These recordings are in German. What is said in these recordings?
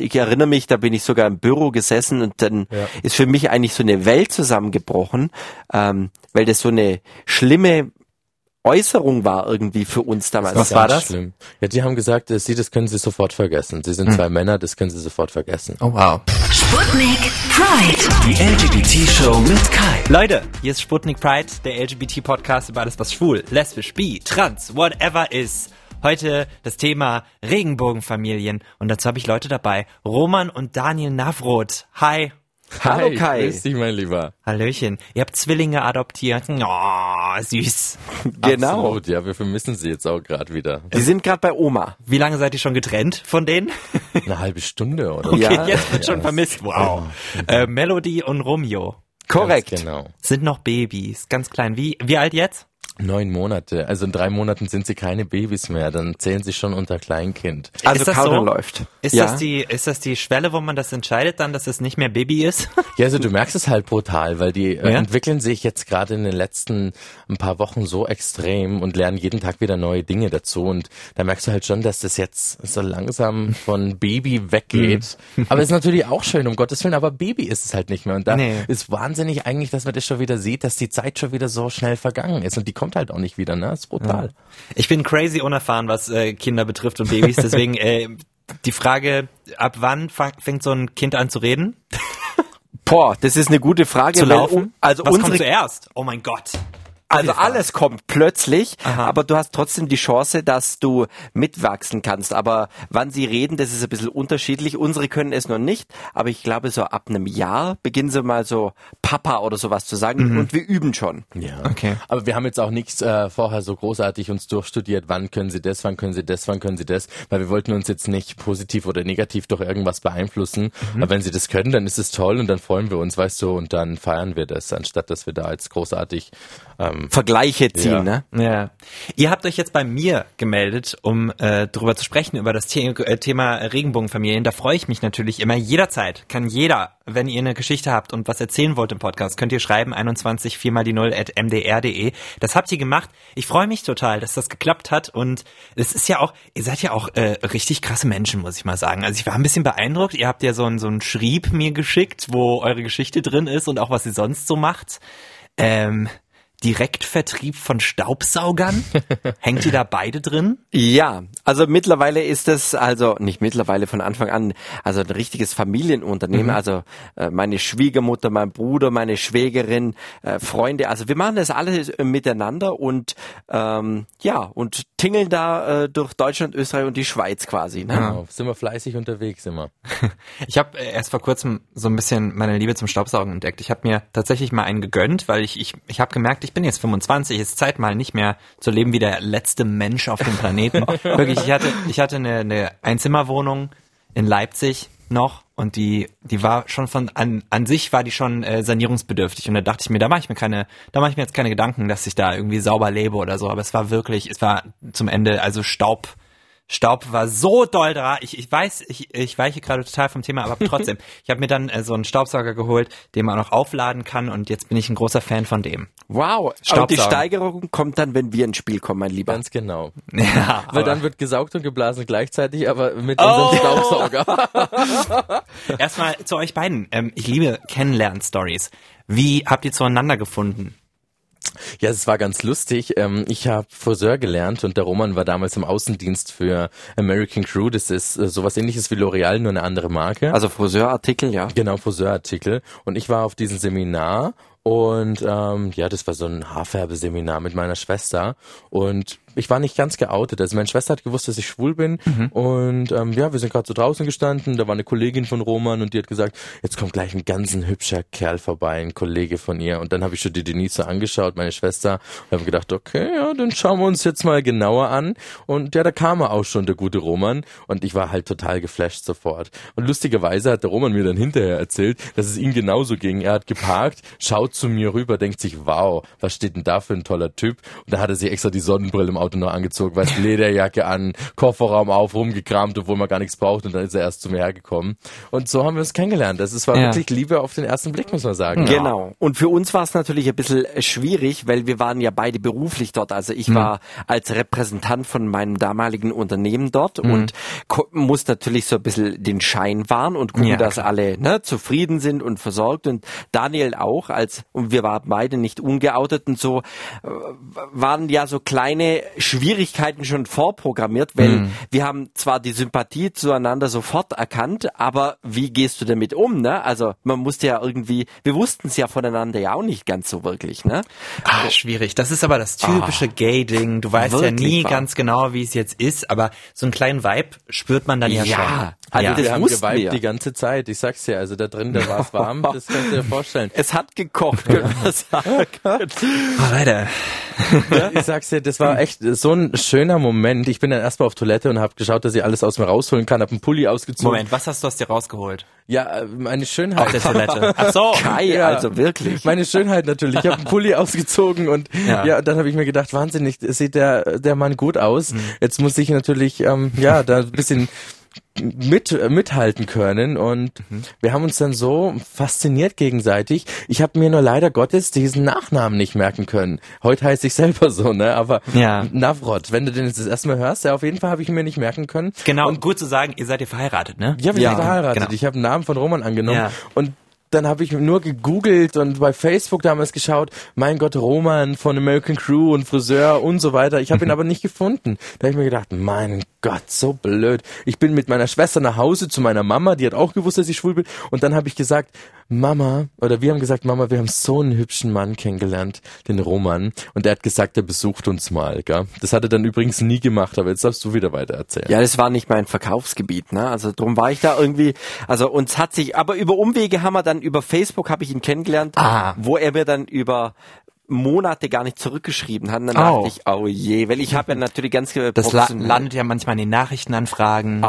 ich erinnere mich, da bin ich sogar im Büro gesessen und dann ja. ist für mich eigentlich so eine Welt zusammengebrochen, ähm, weil das so eine schlimme Äußerung war irgendwie für uns damals. Was war das? Schlimm. Ja, die haben gesagt, sie, das können sie sofort vergessen. Sie sind hm. zwei Männer, das können sie sofort vergessen. Oh wow. Sputnik Pride. Die LGBT-Show mit Kai. Leute, hier ist Sputnik Pride, der LGBT-Podcast über alles, was schwul, lesbisch, bi, trans, whatever ist. Heute das Thema Regenbogenfamilien und dazu habe ich Leute dabei. Roman und Daniel Navroth. Hi. Hi, Hallo Kai. Grüß dich, mein Lieber. Hallöchen. Ihr habt Zwillinge adoptiert. Oh, süß. Genau. Absolut, ja, wir vermissen sie jetzt auch gerade wieder. Die sind gerade bei Oma. Wie lange seid ihr schon getrennt von denen? Eine halbe Stunde, oder? Okay, ja. jetzt wird ja, schon vermisst. Wow. Äh, Melody und Romeo. Korrekt. Ganz genau. Sind noch Babys, ganz klein. Wie, wie alt jetzt? Neun Monate. Also in drei Monaten sind sie keine Babys mehr. Dann zählen sie schon unter Kleinkind. Also ist das so? läuft. Ist ja. das die, ist das die Schwelle, wo man das entscheidet dann, dass es nicht mehr Baby ist? Ja, also du merkst es halt brutal, weil die äh, ja? entwickeln sich jetzt gerade in den letzten ein paar Wochen so extrem und lernen jeden Tag wieder neue Dinge dazu. Und da merkst du halt schon, dass das jetzt so langsam von Baby weggeht. Mhm. aber ist natürlich auch schön, um Gottes Willen. Aber Baby ist es halt nicht mehr. Und da nee. ist wahnsinnig eigentlich, dass man das schon wieder sieht, dass die Zeit schon wieder so schnell vergangen ist. Und die kommt kommt halt auch nicht wieder, ne? Das ist brutal. Ja. Ich bin crazy unerfahren, was äh, Kinder betrifft und Babys, deswegen äh, die Frage, ab wann fängt so ein Kind an zu reden? Boah, das ist eine gute Frage. Zu laufen? also was unsere kommt zuerst? Oh mein Gott. Also alles kommt plötzlich, Aha. aber du hast trotzdem die Chance, dass du mitwachsen kannst. Aber wann sie reden, das ist ein bisschen unterschiedlich. Unsere können es noch nicht, aber ich glaube, so ab einem Jahr beginnen sie mal so Papa oder sowas zu sagen mhm. und wir üben schon. Ja, okay. Aber wir haben jetzt auch nichts äh, vorher so großartig uns durchstudiert, wann können sie das, wann können sie das, wann können sie das, weil wir wollten uns jetzt nicht positiv oder negativ durch irgendwas beeinflussen. Mhm. Aber wenn sie das können, dann ist es toll und dann freuen wir uns, weißt du, und dann feiern wir das, anstatt dass wir da als großartig ähm, Vergleiche ziehen, ja. ne? Ja. Ihr habt euch jetzt bei mir gemeldet, um äh, darüber zu sprechen, über das The äh, Thema Regenbogenfamilien. Da freue ich mich natürlich immer. Jederzeit kann jeder, wenn ihr eine Geschichte habt und was erzählen wollt im Podcast, könnt ihr schreiben 21 4 mal die 0 at mdr.de. Das habt ihr gemacht. Ich freue mich total, dass das geklappt hat und es ist ja auch, ihr seid ja auch äh, richtig krasse Menschen, muss ich mal sagen. Also ich war ein bisschen beeindruckt. Ihr habt ja so ein so ein Schrieb mir geschickt, wo eure Geschichte drin ist und auch was ihr sonst so macht. Ähm, Direktvertrieb von Staubsaugern? Hängt ihr da beide drin? Ja, also mittlerweile ist es, also nicht mittlerweile von Anfang an, also ein richtiges Familienunternehmen. Mhm. Also äh, meine Schwiegermutter, mein Bruder, meine Schwägerin, äh, Freunde. Also wir machen das alles miteinander und ähm, ja, und tingeln da äh, durch Deutschland, Österreich und die Schweiz quasi. Ne? Genau, sind wir fleißig unterwegs immer. ich habe äh, erst vor kurzem so ein bisschen meine Liebe zum Staubsaugen entdeckt. Ich habe mir tatsächlich mal einen gegönnt, weil ich, ich, ich habe gemerkt, ich bin jetzt 25, ist Zeit mal nicht mehr zu leben wie der letzte Mensch auf dem Planeten. Wirklich, ich hatte, ich hatte eine, eine Einzimmerwohnung in Leipzig noch und die die war schon von an an sich war die schon äh, sanierungsbedürftig und da dachte ich mir da mache ich mir keine da mache ich mir jetzt keine Gedanken dass ich da irgendwie sauber lebe oder so aber es war wirklich es war zum Ende also Staub Staub war so doll da. Ich, ich weiß, ich, ich weiche gerade total vom Thema, aber trotzdem. ich habe mir dann äh, so einen Staubsauger geholt, den man auch aufladen kann und jetzt bin ich ein großer Fan von dem. Wow. Und die Steigerung kommt dann, wenn wir ins Spiel kommen, mein Lieber. Ganz genau. Ja, Weil dann wird gesaugt und geblasen gleichzeitig, aber mit unserem oh. Staubsauger. Erstmal zu euch beiden. Ähm, ich liebe Kennenlern-Stories. Wie habt ihr zueinander gefunden? Ja, es war ganz lustig. Ähm, ich habe Friseur gelernt und der Roman war damals im Außendienst für American Crew. Das ist äh, sowas ähnliches wie L'Oreal, nur eine andere Marke. Also Friseurartikel, ja. Genau, Friseurartikel. Und ich war auf diesem Seminar und ähm, ja, das war so ein Haarfärbeseminar mit meiner Schwester. Und ich war nicht ganz geoutet. Also meine Schwester hat gewusst, dass ich schwul bin. Mhm. Und ähm, ja, wir sind gerade so draußen gestanden. Da war eine Kollegin von Roman und die hat gesagt, jetzt kommt gleich ein ganz ein hübscher Kerl vorbei, ein Kollege von ihr. Und dann habe ich schon die Denise angeschaut, meine Schwester, und habe gedacht, okay, ja, dann schauen wir uns jetzt mal genauer an. Und ja, da kam er auch schon, der gute Roman. Und ich war halt total geflasht sofort. Und lustigerweise hat der Roman mir dann hinterher erzählt, dass es ihm genauso ging. Er hat geparkt, schaut zu mir rüber, denkt sich, wow, was steht denn da für ein toller Typ? Und da hat er sich extra die Sonnenbrille im Auto noch angezogen, was Lederjacke an, Kofferraum auf, rumgekramt, obwohl man gar nichts braucht und dann ist er erst zu mir hergekommen. Und so haben wir uns kennengelernt. Das ist, war Ja. wirklich Liebe auf den ersten Blick, muss man sagen. Genau. Und für uns war es natürlich ein bisschen schwierig, weil wir waren ja beide beruflich dort. Also ich war als Repräsentant von meinem damaligen Unternehmen dort und ko- muss natürlich so ein bisschen den Schein wahren und gucken, Ja, dass alle ne, zufrieden sind und versorgt. Und Daniel auch, als und wir waren beide nicht ungeoutet und so äh, waren ja so kleine Schwierigkeiten schon vorprogrammiert, weil wir haben zwar die Sympathie zueinander sofort erkannt, aber wie gehst du damit um, ne? Also man musste ja irgendwie, wir wussten es ja voneinander ja auch nicht ganz so wirklich, ne? Ah, schwierig. Das ist aber das typische Gay-Ding. Du weißt ja nie wahr. ganz genau, wie es jetzt ist, aber so einen kleinen Vibe spürt man dann ja, Ja, schon. Also ja. das Wir haben geweibt wir. die ganze Zeit. Ich sag's dir, also da drin, da war es warm, das kannst du dir vorstellen. Es hat gekocht, können wir sagen. oh, Leute. Ja, ich sag's dir, das war echt so ein schöner Moment. Ich bin dann erstmal auf Toilette und habe geschaut, dass ich alles aus mir rausholen kann, hab einen Pulli ausgezogen. Moment, was hast du aus dir rausgeholt? Ja, äh, meine Auf Schönheit. der Toilette. Ach so. Kai, Ja. also wirklich. Meine Schönheit natürlich. Ich habe einen Pulli ausgezogen und ja, Ja. dann habe ich mir gedacht, wahnsinnig, sieht der der Mann gut aus. Jetzt muss ich natürlich ähm, ja da ein bisschen mit mithalten können und wir haben uns dann so fasziniert gegenseitig. Ich habe mir nur leider Gottes diesen Nachnamen nicht merken können. Heute heiße ich selber so, ne? Aber Ja. Navrot, wenn du den jetzt das erste Mal hörst, ja auf jeden Fall habe ich mir nicht merken können. Genau, und gut zu sagen, ihr seid ja verheiratet, ne? Ja, wir Ja, sind verheiratet. genau. Ich habe einen Namen von Roman angenommen Ja. und dann habe ich nur gegoogelt und bei Facebook damals geschaut, mein Gott, Roman von American Crew und Friseur und so weiter. Ich habe ihn aber nicht gefunden. Da habe ich mir gedacht, mein Gott, so blöd. Ich bin mit meiner Schwester nach Hause zu meiner Mama, die hat auch gewusst, dass ich schwul bin. Und dann habe ich gesagt, Mama, oder wir haben gesagt, Mama, wir haben so einen hübschen Mann kennengelernt, den Roman. Und der hat gesagt, er besucht uns mal. Gell? Das hat er dann übrigens nie gemacht, aber jetzt darfst du wieder weiter erzählen. Ja, das war nicht mein Verkaufsgebiet, ne? Also drum war ich da irgendwie, also uns hat sich, aber über Umwege haben wir dann über Facebook habe ich ihn kennengelernt, Ah. wo er mir dann über Monate gar nicht zurückgeschrieben hat. Und dann Oh. dachte ich, oh je, weil ich habe ja natürlich ganz Das la landet ja manchmal in den Nachrichtenanfragen.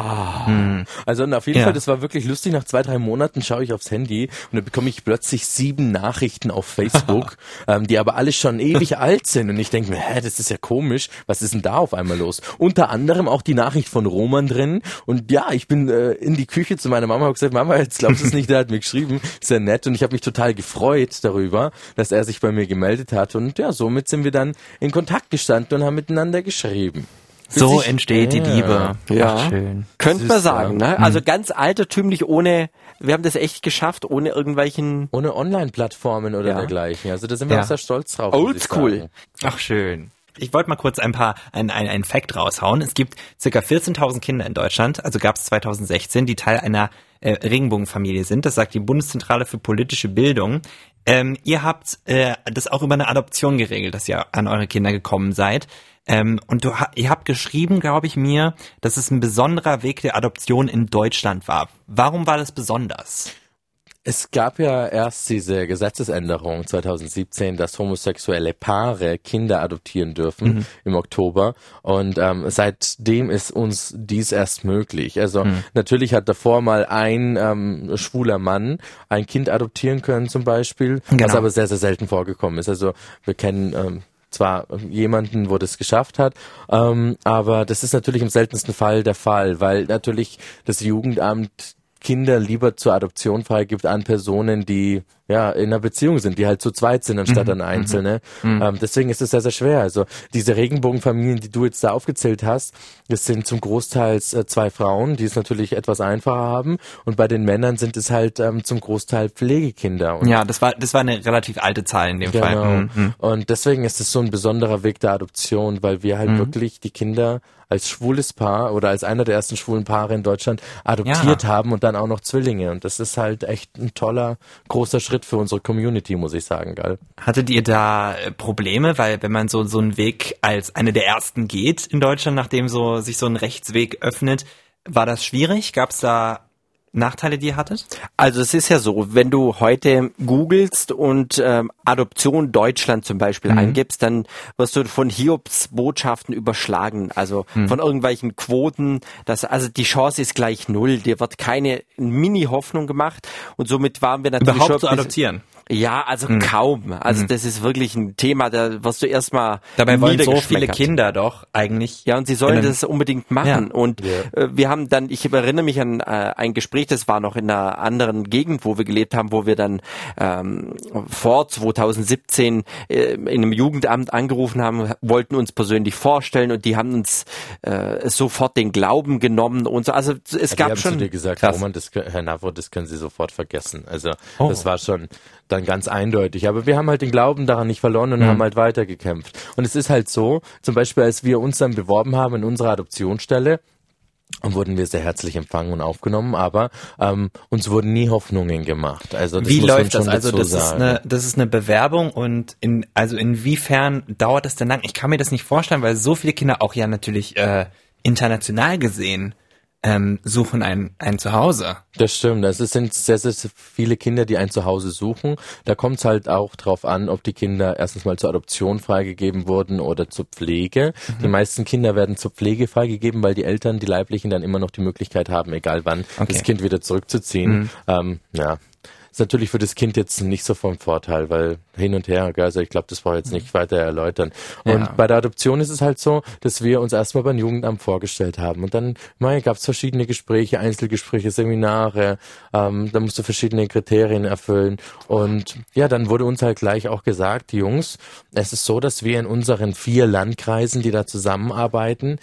Also und auf jeden Ja. Fall, das war wirklich lustig. Nach zwei, drei Monaten schaue ich aufs Handy und dann bekomme ich plötzlich sieben Nachrichten auf Facebook, ähm, die aber alle schon ewig alt sind. Und ich denke mir, hä, das ist ja komisch. Was ist denn da auf einmal los? Unter anderem auch die Nachricht von Roman drin. Und ja, ich bin äh, in die Küche zu meiner Mama und gesagt, Mama, jetzt glaubst du es nicht, der hat mir geschrieben. Sehr nett. Und ich habe mich total gefreut darüber, dass er sich bei mir gemeldet hat. Und ja, somit sind wir dann in Kontakt gestanden und haben miteinander geschrieben. so entsteht die. Liebe. Ja. Ach, schön. Könnte man sagen, ne? Also ganz altertümlich ohne, wir haben das echt geschafft, ohne irgendwelchen Ohne Online-Plattformen oder Ja. dergleichen. Also da sind wir Ja. auch sehr stolz drauf. Oldschool. Ach, schön. Ich wollte mal kurz ein paar, ein, ein, ein Fact raushauen. Es gibt circa 14.000 Kinder in Deutschland, also gab es 2016, die Teil einer äh, Regenbogenfamilie sind. Das sagt die Bundeszentrale für politische Bildung. Ähm, ihr habt äh, das auch über eine Adoption geregelt, dass ihr an eure Kinder gekommen seid. Ähm, und du, ihr habt geschrieben, glaube ich mir, dass es ein besonderer Weg der Adoption in Deutschland war. Warum war das besonders? Es gab ja erst diese Gesetzesänderung 2017, dass homosexuelle Paare Kinder adoptieren dürfen im Oktober. Und ähm, seitdem ist uns dies erst möglich. Also natürlich hat davor mal ein ähm, schwuler Mann ein Kind adoptieren können zum Beispiel, was Genau. aber sehr, sehr selten vorgekommen ist. Also wir kennen ähm, zwar jemanden, wo das geschafft hat, ähm, aber das ist natürlich im seltensten Fall der Fall, weil natürlich das Jugendamt Kinder lieber zur Adoption freigibt an Personen, die ja in einer Beziehung sind, die halt zu zweit sind anstatt an Einzelne. Ähm, deswegen ist es sehr, sehr schwer. Also diese Regenbogenfamilien, die du jetzt da aufgezählt hast, das sind zum Großteil äh, zwei Frauen, die es natürlich etwas einfacher haben. Und bei den Männern sind es halt ähm, zum Großteil Pflegekinder. Und Ja, das war, das war eine relativ alte Zahl in dem Fall. Genau. Mhm. Und deswegen ist es so ein besonderer Weg der Adoption, weil wir halt wirklich die Kinder als schwules Paar oder als einer der ersten schwulen Paare in Deutschland adoptiert Ja. haben und dann auch noch Zwillinge. Und das ist halt echt ein toller, großer Schritt für unsere Community, muss ich sagen, geil. Hattet ihr da äh, Probleme, weil wenn man so so einen Weg als eine der ersten geht in Deutschland, nachdem so sich so ein Rechtsweg öffnet, war das schwierig? Gab es da Nachteile, die ihr hattet? Also es ist ja so, wenn du heute googelst und ähm, Adoption Deutschland zum Beispiel Mhm. eingibst, dann wirst du von Hiobs Botschaften überschlagen, also Mhm. von irgendwelchen Quoten. Das, also die Chance ist gleich null. Dir wird keine Mini-Hoffnung gemacht und somit waren wir natürlich Überhaupt schon zu adoptieren. Ja, also kaum. Also das ist wirklich ein Thema, da wirst du erstmal Dabei wollen so viele. Kinder doch eigentlich. Ja, und sie sollen das unbedingt machen. Ja. Und äh, wir haben dann, ich erinnere mich an äh, ein Gespräch, das war noch in einer anderen Gegend, wo wir gelebt haben, wo wir dann ähm, vor 2017 äh, in einem Jugendamt angerufen haben, wollten uns persönlich vorstellen und die haben uns äh, sofort den Glauben genommen und so. Also es die gab haben zu schon. dir gesagt, Krass. Roman, das, Herr Navro, das können Sie sofort vergessen. Also Oh. das war schon dann ganz eindeutig. Aber wir haben halt den Glauben daran nicht verloren und haben halt weitergekämpft. Und es ist halt so, zum Beispiel, als wir uns dann beworben haben in unserer Adoptionsstelle, wurden wir sehr herzlich empfangen und aufgenommen, aber ähm, uns wurden nie Hoffnungen gemacht. Also das Wie läuft das? Also das ist sagen. eine, das ist eine Bewerbung und in, also inwiefern dauert das denn lang? Ich kann mir das nicht vorstellen, weil so viele Kinder auch ja natürlich äh, international gesehen ähm, suchen ein, ein Zuhause. Das stimmt. Es sind sehr, sehr viele Kinder, die ein Zuhause suchen. Da kommt es halt auch drauf an, ob die Kinder erstens mal zur Adoption freigegeben wurden oder zur Pflege. Die meisten Kinder werden zur Pflege freigegeben, weil die Eltern, die Leiblichen, dann immer noch die Möglichkeit haben, egal wann, Okay. das Kind wieder zurückzuziehen. Ähm, ja. Ist natürlich für das Kind jetzt nicht so vom Vorteil, weil hin und her, gell, also ich glaube, das brauche ich jetzt nicht weiter erläutern. Und Ja. bei der Adoption ist es halt so, dass wir uns erstmal beim Jugendamt vorgestellt haben und dann gab es verschiedene Gespräche, Einzelgespräche, Seminare, ähm, da musst du verschiedene Kriterien erfüllen und ja, dann wurde uns halt gleich auch gesagt, Jungs, es ist so, dass wir in unseren vier Landkreisen, die da zusammenarbeiten,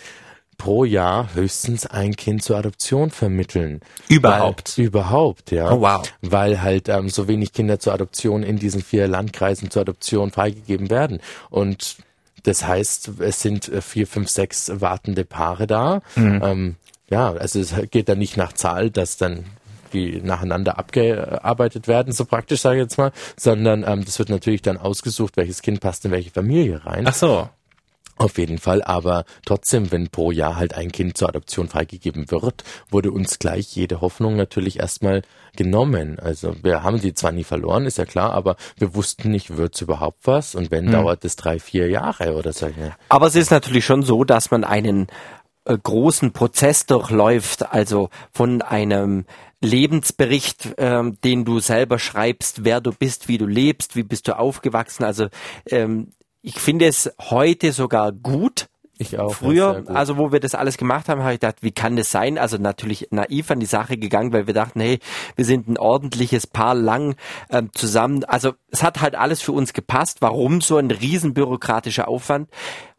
pro Jahr höchstens ein Kind zur Adoption vermitteln. Überhaupt? Weil, überhaupt, ja. Oh, wow. Weil halt ähm, so wenig Kinder zur Adoption in diesen vier Landkreisen zur Adoption freigegeben werden. Und das heißt, es sind äh, vier, fünf, sechs wartende Paare da. Ähm, ja, also es geht dann nicht nach Zahl, dass dann die nacheinander abgearbeitet werden, so praktisch sage ich jetzt mal, sondern ähm, das wird natürlich dann ausgesucht, welches Kind passt in welche Familie rein. Ach so. Auf jeden Fall, aber trotzdem, wenn pro Jahr halt ein Kind zur Adoption freigegeben wird, wurde uns gleich jede Hoffnung natürlich erstmal genommen. Also wir haben die zwar nie verloren, ist ja klar, aber wir wussten nicht, wird's überhaupt was und wenn, dauert es drei, vier Jahre oder so. Aber es ist natürlich schon so, dass man einen äh, großen Prozess durchläuft, also von einem Lebensbericht, ähm, den du selber schreibst, wer du bist, wie du lebst, wie bist du aufgewachsen. Also ähm, ich finde es heute sogar gut. Ich auch. Früher, also wo wir das alles gemacht haben, habe ich gedacht, wie kann das sein? Also natürlich naiv an die Sache gegangen, weil wir dachten, hey, wir sind ein ordentliches Paar lang ähm, zusammen. Also es hat halt alles für uns gepasst. Warum so ein riesen bürokratischer Aufwand?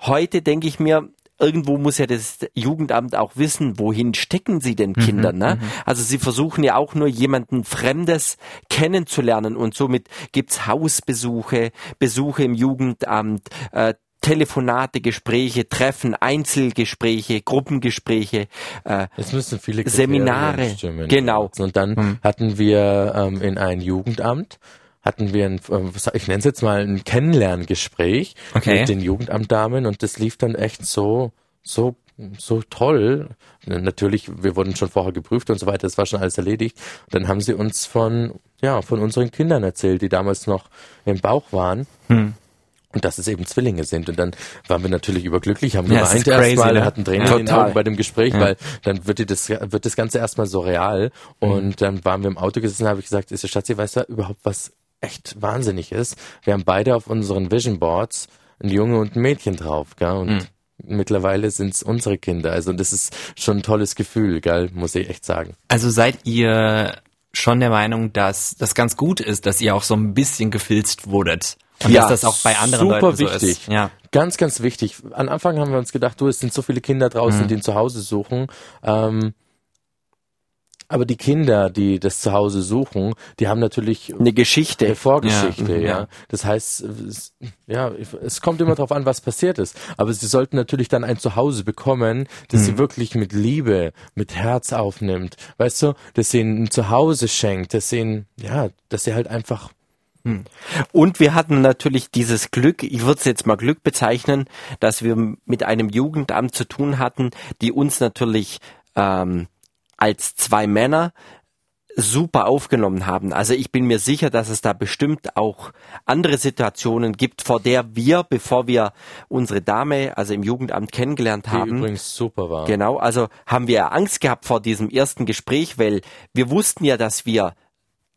Heute denke ich mir, irgendwo muss ja das Jugendamt auch wissen, wohin stecken sie denn Kinder, ne? Also sie versuchen ja auch nur jemanden Fremdes kennenzulernen und somit gibt's Hausbesuche, Besuche im Jugendamt, äh, Telefonate, Gespräche, Treffen, Einzelgespräche, Gruppengespräche. Äh, Es müssen viele Kriterien Seminare, stimmen. genau. Und dann hatten wir ähm, in ein Jugendamt hatten wir ein, was- ich nenne es jetzt mal ein Kennenlerngespräch Okay. mit den Jugendamtdamen und das lief dann echt so, so, so toll. Natürlich, wir wurden schon vorher geprüft und so weiter, das war schon alles erledigt. Und dann haben sie uns von, ja, von unseren Kindern erzählt, die damals noch im Bauch waren. Und dass es eben Zwillinge sind. Und dann waren wir natürlich überglücklich, haben Ja, geweint erstmal, ne? hatten Tränen Ja. in den. Augen bei dem Gespräch, weil dann wird, die das, wird das Ganze erstmal so real. Und dann waren wir im Auto gesessen, habe ich gesagt, ist der Schatzi, weißt du überhaupt, was echt wahnsinnig ist? Wir haben beide auf unseren Vision Boards ein Junge und ein Mädchen drauf, gell? Und mittlerweile sind es unsere Kinder. Also das ist schon ein tolles Gefühl, gell? Muss ich echt sagen. Also seid ihr schon der Meinung, dass das ganz gut ist, dass ihr auch so ein bisschen gefilzt wurdet? Und Ja, dass das auch bei anderen super Leuten so wichtig. ist. Ja. Ganz, ganz wichtig. Am Anfang haben wir uns gedacht, du, es sind so viele Kinder draußen, die ein Zuhause suchen. Ähm, aber die Kinder, die das Zuhause suchen, die haben natürlich eine Geschichte. eine Vorgeschichte, Ja, ja. mhm, Das heißt, es, ja, es kommt immer darauf an, was passiert ist. Aber sie sollten natürlich dann ein Zuhause bekommen, das sie wirklich mit Liebe, mit Herz aufnimmt. Weißt du, dass sie ihnen ein Zuhause schenkt, dass sie ihnen, ja, dass sie halt einfach Und wir hatten natürlich dieses Glück, ich würde es jetzt mal Glück bezeichnen, dass wir mit einem Jugendamt zu tun hatten, die uns natürlich ähm, als zwei Männer super aufgenommen haben. Also ich bin mir sicher, dass es da bestimmt auch andere Situationen gibt, vor der wir, bevor wir unsere Dame, also im Jugendamt kennengelernt Die haben, übrigens super war. Genau, also haben wir Angst gehabt vor diesem ersten Gespräch, weil wir wussten ja, dass wir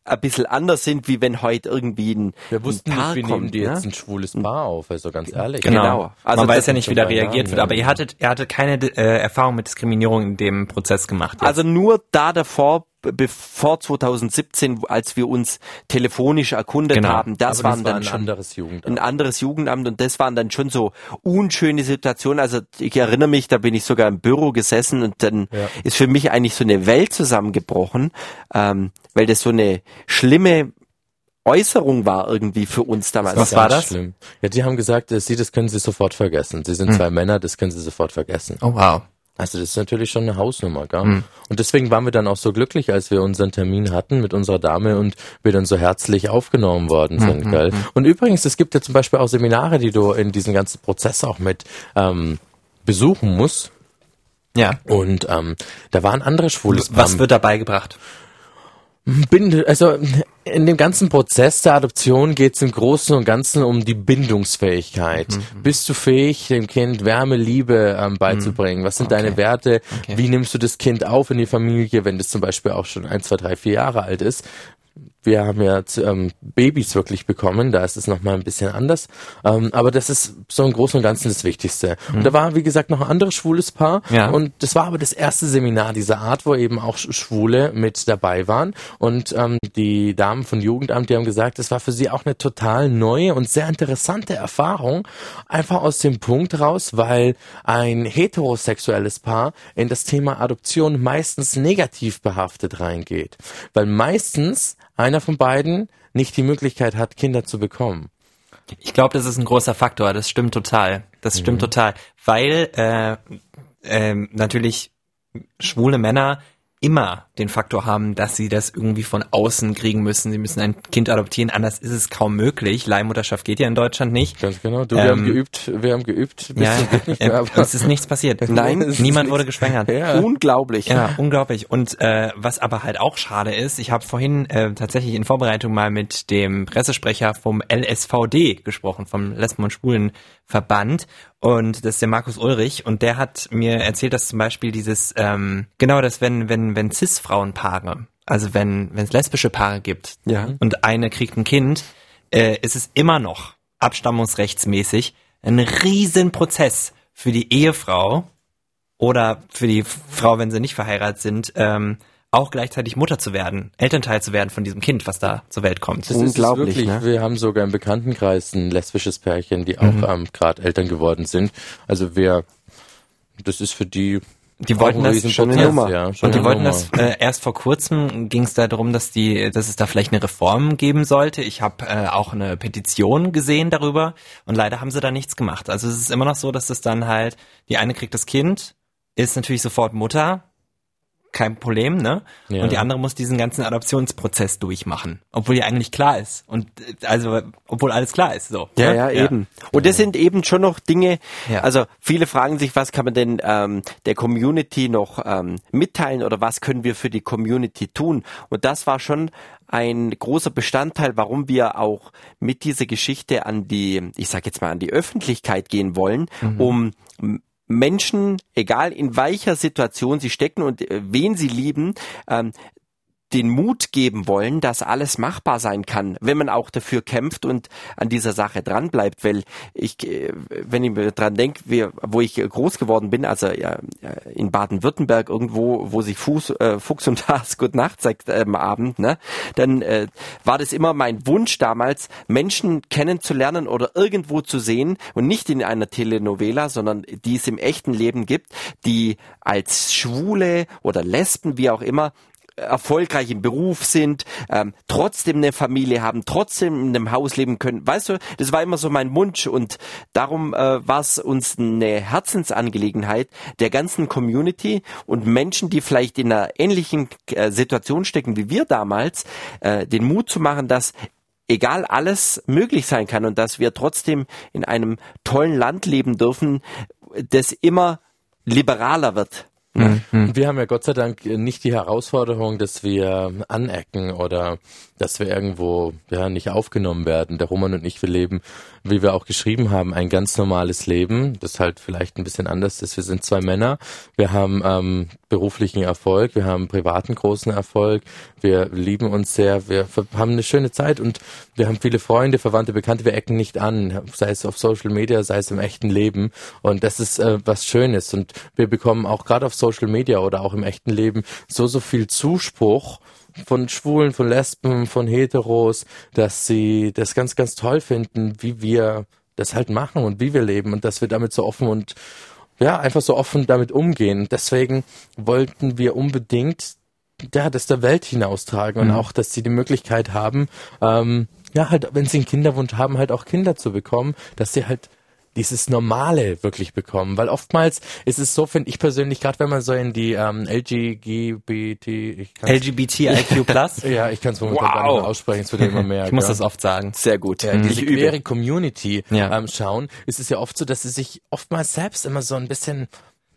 ein bisschen anders sind, wie wenn heute irgendwie ein, Wir wussten ein Paar nicht, wie nehmen kommt. die ne? jetzt ein schwules Paar auf, also ganz ehrlich. Genau. Genau. Also Man weiß ja nicht, wie da reagiert wird, aber ihr hattet, ihr hattet keine äh, Erfahrung mit Diskriminierung in dem Prozess gemacht. jetzt. Also nur da davor, bevor 2017, als wir uns telefonisch erkundet Genau. haben, das Aber waren war dann ein schon anderes Jugendamt. ein anderes Jugendamt und das waren dann schon so unschöne Situationen. Also ich erinnere mich, da bin ich sogar im Büro gesessen und dann Ja. ist für mich eigentlich so eine Welt zusammengebrochen, ähm, weil das so eine schlimme Äußerung war irgendwie für uns damals. Was war das? Schlimm. Ja, die haben gesagt, äh, sie, das können sie sofort vergessen. Sie sind zwei Männer, das können sie sofort vergessen. oh wow. Also das ist natürlich schon eine Hausnummer, gell? Und deswegen waren wir dann auch so glücklich, als wir unseren Termin hatten mit unserer Dame und wir dann so herzlich aufgenommen worden sind, gell? Und übrigens, es gibt ja zum Beispiel auch Seminare, die du in diesen ganzen Prozess auch mit ähm, besuchen musst. Ja. Und ähm, da waren andere schwules Was wird da beigebracht? Bind, also in dem ganzen Prozess der Adoption geht es im Großen und Ganzen um die Bindungsfähigkeit. Bist du fähig, dem Kind Wärme, Liebe ähm, beizubringen? Was sind deine Werte? Wie nimmst du das Kind auf in die Familie, wenn das zum Beispiel auch schon ein, zwei, drei, vier Jahre alt ist? Wir haben ja ähm, Babys wirklich bekommen, da ist es nochmal ein bisschen anders. Ähm, aber das ist so im Großen und Ganzen das Wichtigste. Und da war, wie gesagt, noch ein anderes schwules Paar. Ja. Und das war aber das erste Seminar dieser Art, wo eben auch Sch- Schwule mit dabei waren. Und ähm, die Damen von Jugendamt, die haben gesagt, es war für sie auch eine total neue und sehr interessante Erfahrung. Einfach aus dem Punkt raus, weil ein heterosexuelles Paar in das Thema Adoption meistens negativ behaftet reingeht. Weil meistens einer von beiden nicht die Möglichkeit hat, Kinder zu bekommen. Ich glaube, das ist ein großer Faktor. Das stimmt total. Das stimmt total, weil äh, ähm, natürlich schwule Männer immer den Faktor haben, dass sie das irgendwie von außen kriegen müssen. Sie müssen ein Kind adoptieren, anders ist es kaum möglich. Leihmutterschaft geht ja in Deutschland nicht. Ganz genau. Du, wir Ähm, haben geübt, wir haben geübt, Ja, nicht mehr, es ist nichts passiert. Nein, es ist niemand wurde geschwängert. Ja. Unglaublich. Ja, unglaublich. Und äh, was aber halt auch schade ist, ich habe vorhin äh, tatsächlich in Vorbereitung mal mit dem Pressesprecher vom LSVD gesprochen, vom Lesben- und Schwulenverband. Und das ist der Markus Ulrich. Und der hat mir erzählt, dass zum Beispiel dieses, ähm, genau das, wenn, wenn, wenn Cis-Frauenpaare, also wenn, wenn es lesbische Paare gibt Ja. und eine kriegt ein Kind, äh, ist es immer noch abstammungsrechtsmäßig ein Riesenprozess für die Ehefrau, oder für die Frau, wenn sie nicht verheiratet sind, ähm, auch gleichzeitig Mutter zu werden, Elternteil zu werden von diesem Kind, was da zur Welt kommt. Das Unglaublich, wirklich. ne? Wir haben sogar im Bekanntenkreis ein lesbisches Pärchen, die auch ähm, gerade Eltern geworden sind. Also wir, das ist für die Die wollten das schon eine Nummer. Ja, schon Und die wollten Nummer. das äh, erst vor kurzem ging es da darum, dass die, dass es da vielleicht eine Reform geben sollte. Ich habe äh, auch eine Petition gesehen darüber und leider haben sie da nichts gemacht. Also es ist immer noch so, dass es dann halt die eine kriegt das Kind, ist natürlich sofort Mutter, kein Problem, ne? Ja. Und die andere muss diesen ganzen Adoptionsprozess durchmachen, obwohl die eigentlich klar ist und also obwohl alles klar ist, so. Ja, ne? ja, eben. Und das sind eben schon noch Dinge, Ja. also viele fragen sich, was kann man denn ähm, der Community noch ähm, mitteilen oder was können wir für die Community tun? Und das war schon ein großer Bestandteil, warum wir auch mit dieser Geschichte an die, ich sag jetzt mal, an die Öffentlichkeit gehen wollen, um m- Menschen, egal in welcher Situation sie stecken und äh, wen sie lieben, ähm, den Mut geben wollen, dass alles machbar sein kann, wenn man auch dafür kämpft und an dieser Sache dran bleibt. Weil ich, äh, wenn ich mir dran denke, wie, wo ich groß geworden bin, also ja, in Baden-Württemberg irgendwo, wo sich Fuß, äh, Fuchs und Has Good Nacht sagt äh, am Abend, ne, dann äh, war das immer mein Wunsch damals, Menschen kennenzulernen oder irgendwo zu sehen und nicht in einer Telenovela, sondern die es im echten Leben gibt, die als Schwule oder Lesben, wie auch immer, erfolgreich im Beruf sind, ähm, trotzdem eine Familie haben, trotzdem in einem Haus leben können. Weißt du, das war immer so mein Wunsch und darum äh, war es uns eine Herzensangelegenheit der ganzen Community und Menschen, die vielleicht in einer ähnlichen äh, Situation stecken wie wir damals, äh, den Mut zu machen, dass egal alles möglich sein kann und dass wir trotzdem in einem tollen Land leben dürfen, das immer liberaler wird Mhm. Und wir haben ja Gott sei Dank nicht die Herausforderung, dass wir anecken oder dass wir irgendwo ja nicht aufgenommen werden. Der Roman und ich, wir leben, wie wir auch geschrieben haben, ein ganz normales Leben. Das halt vielleicht ein bisschen anders ist. Wir sind zwei Männer. Wir haben ähm, beruflichen Erfolg, wir haben privaten großen Erfolg. Wir lieben uns sehr. Wir haben eine schöne Zeit und wir haben viele Freunde, Verwandte, Bekannte. Wir ecken nicht an, sei es auf Social Media, sei es im echten Leben. Und das ist äh, was Schönes. Und wir bekommen auch gerade auf Social Media oder auch im echten Leben so, so viel Zuspruch von Schwulen, von Lesben, von Heteros, dass sie das ganz, ganz toll finden, wie wir das halt machen und wie wir leben und dass wir damit so offen und ja, einfach so offen damit umgehen. Deswegen wollten wir unbedingt ja, das der Welt hinaustragen und mhm. auch, dass sie die Möglichkeit haben, ähm, ja, halt, wenn sie einen Kinderwunsch haben, halt auch Kinder zu bekommen, dass sie halt dieses Normale wirklich bekommen. Weil oftmals ist es so, finde ich persönlich, gerade wenn man so in die ähm, LGBT, ich LGBTIQ Plus? ja, ich kann es momentan wow. gar nicht mehr aussprechen, es wird immer mehr. ich muss das oft sagen. Sehr gut. Ja, diese queere Community ja. ähm, schauen, ist es ja oft so, dass sie sich oftmals selbst immer so ein bisschen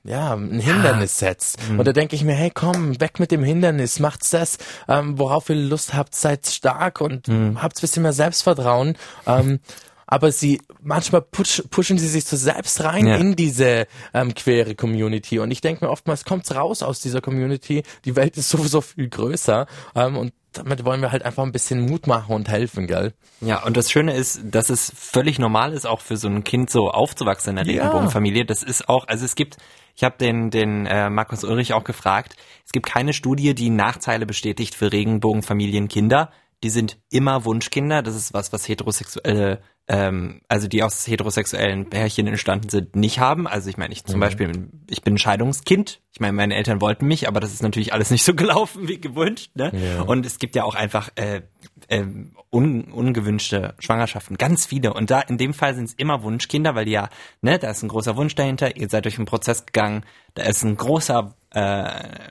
ja, ein Hindernis setzt. Mhm. Und da denke ich mir, hey, komm, weg mit dem Hindernis, macht's das, ähm, worauf ihr Lust habt, seid stark und mhm. habt ein bisschen mehr Selbstvertrauen. Ähm, aber sie manchmal push, pushen sie sich so selbst rein ja. in diese ähm, queere Community. Und ich denke mir oftmals kommt's raus aus dieser Community. Die Welt ist sowieso viel größer ähm, und damit wollen wir halt einfach ein bisschen Mut machen und helfen, gell? Ja, und das Schöne ist, dass es völlig normal ist, auch für so ein Kind so aufzuwachsen in der Regenbogenfamilie. Das ist auch, also es gibt, ich habe den, den äh, Markus Ulrich auch gefragt, es gibt keine Studie, die Nachteile bestätigt für Regenbogenfamilienkinder. Die sind immer Wunschkinder. Das ist was, was heterosexuelle ähm, also die aus heterosexuellen Pärchen entstanden sind, nicht haben. Also ich meine, ich zum mhm. Beispiel, ich bin ein Scheidungskind. Ich meine, meine Eltern wollten mich, aber das ist natürlich alles nicht so gelaufen wie gewünscht. Ne? Ja. Und es gibt ja auch einfach äh, äh, un, ungewünschte Schwangerschaften, ganz viele. Und da in dem Fall sind es immer Wunschkinder, weil die ja, ne, da ist ein großer Wunsch dahinter. Ihr seid durch einen Prozess gegangen, da ist ein großer äh,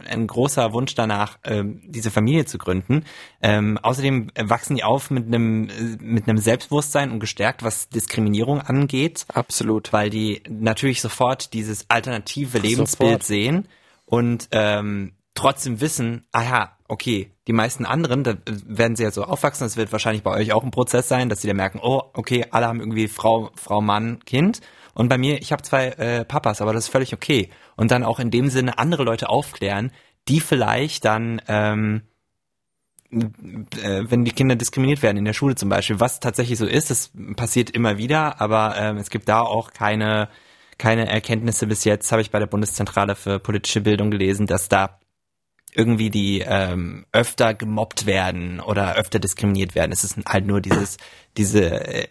ein großer Wunsch danach, äh, diese Familie zu gründen. Ähm, außerdem wachsen die auf mit einem mit einem Selbstbewusstsein und gestärkt, was Diskriminierung angeht. Absolut. Weil die natürlich sofort dieses alternative Lebensbild sofort. sehen und ähm, trotzdem wissen, aha, okay, die meisten anderen, da werden sie ja so aufwachsen, das wird wahrscheinlich bei euch auch ein Prozess sein, dass sie dann merken, oh, okay, alle haben irgendwie Frau, Frau, Mann, Kind. Und bei mir, ich habe zwei äh, Papas, aber das ist völlig okay. Und dann auch in dem Sinne andere Leute aufklären, die vielleicht dann, ähm, äh, wenn die Kinder diskriminiert werden in der Schule zum Beispiel, was tatsächlich so ist, das passiert immer wieder, aber ähm, es gibt da auch keine keine Erkenntnisse bis jetzt, habe ich bei der Bundeszentrale für politische Bildung gelesen, dass da irgendwie die ähm, öfter gemobbt werden oder öfter diskriminiert werden. Es ist halt nur dieses, diese, äh,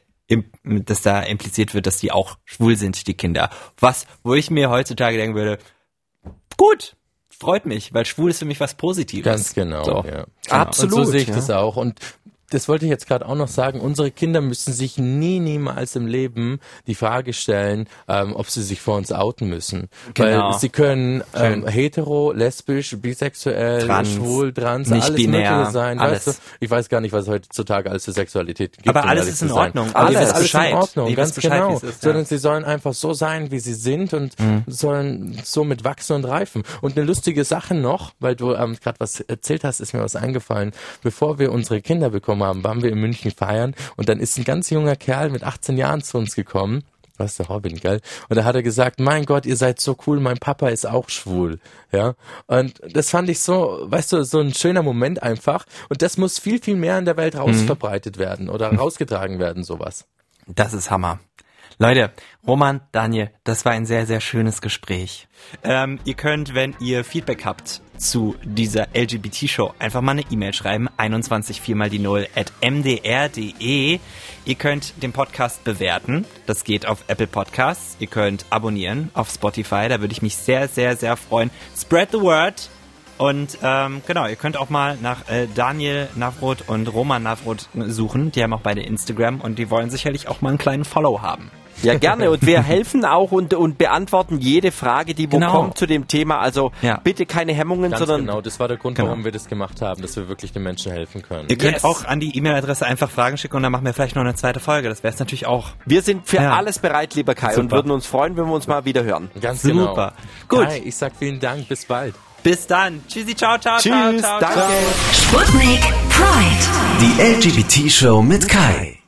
dass da impliziert wird, dass die auch schwul sind, die Kinder. Was, wo ich mir heutzutage denken würde, gut, freut mich, weil schwul ist für mich was Positives. Ganz genau. So. Ja. Absolut. Und so sehe ich ja. das auch. Und das wollte ich jetzt gerade auch noch sagen, unsere Kinder müssen sich nie, niemals im Leben die Frage stellen, ähm, ob sie sich vor uns outen müssen. Genau. Weil sie können ähm, hetero, lesbisch, bisexuell, trans, schwul, trans, nicht alles binär, mögliche sein. Alles. Weißt du? Ich weiß gar nicht, was es heutzutage alles für Sexualität gibt. Aber alles ist in Ordnung. Alles, alles, alles in Ordnung, ganz Bescheid, genau. Ist, ja. Sondern sie sollen einfach so sein, wie sie sind und mhm. sollen somit wachsen und reifen. Und eine lustige Sache noch, weil du ähm, gerade was erzählt hast, ist mir was eingefallen. Bevor wir unsere Kinder bekommen haben, waren wir in München feiern und dann ist ein ganz junger Kerl mit 18 Jahren zu uns gekommen. Was der Robin, gell? Und da hat er gesagt, mein Gott, ihr seid so cool, mein Papa ist auch schwul. Ja. Und das fand ich so, weißt du, so ein schöner Moment einfach. Und das muss viel, viel mehr in der Welt rausverbreitet mhm. werden oder rausgetragen werden, sowas. Das ist Hammer. Leute, Roman, Daniel, das war ein sehr, sehr schönes Gespräch. Ähm, ihr könnt, wenn ihr Feedback habt zu dieser LGBT-Show, einfach mal eine E-Mail schreiben, 21 4 mal die 0 at mdr.de. Ihr könnt den Podcast bewerten. Das geht auf Apple Podcasts. Ihr könnt abonnieren auf Spotify. Da würde ich mich sehr, sehr, sehr freuen. Spread the word. Und ähm, genau, ihr könnt auch mal nach äh, Daniel Navroth und Roman Navroth suchen. Die haben auch beide Instagram und die wollen sicherlich auch mal einen kleinen Follow haben. Ja, gerne. Und wir helfen auch und, und beantworten jede Frage, die wo Genau. kommt zu dem Thema. Also Ja. bitte keine Hemmungen, Ganz sondern genau, das war der Grund, Genau. warum wir das gemacht haben, dass wir wirklich den Menschen helfen können. Ihr könnt Yes. auch an die E-Mail-Adresse einfach Fragen schicken und dann machen wir vielleicht noch eine zweite Folge. Das wäre es natürlich auch. wir sind für Ja. alles bereit, lieber Kai, und Super. würden uns freuen, wenn wir uns mal wieder hören. Ganz Super. genau. Gut. Kai, ich sag vielen Dank, bis bald. Bis dann. Tschüssi, ciao, ciao, ciao, Tschüss, ciao, danke. ciao. Sputnik Pride. Die LGBT-Show mit Kai.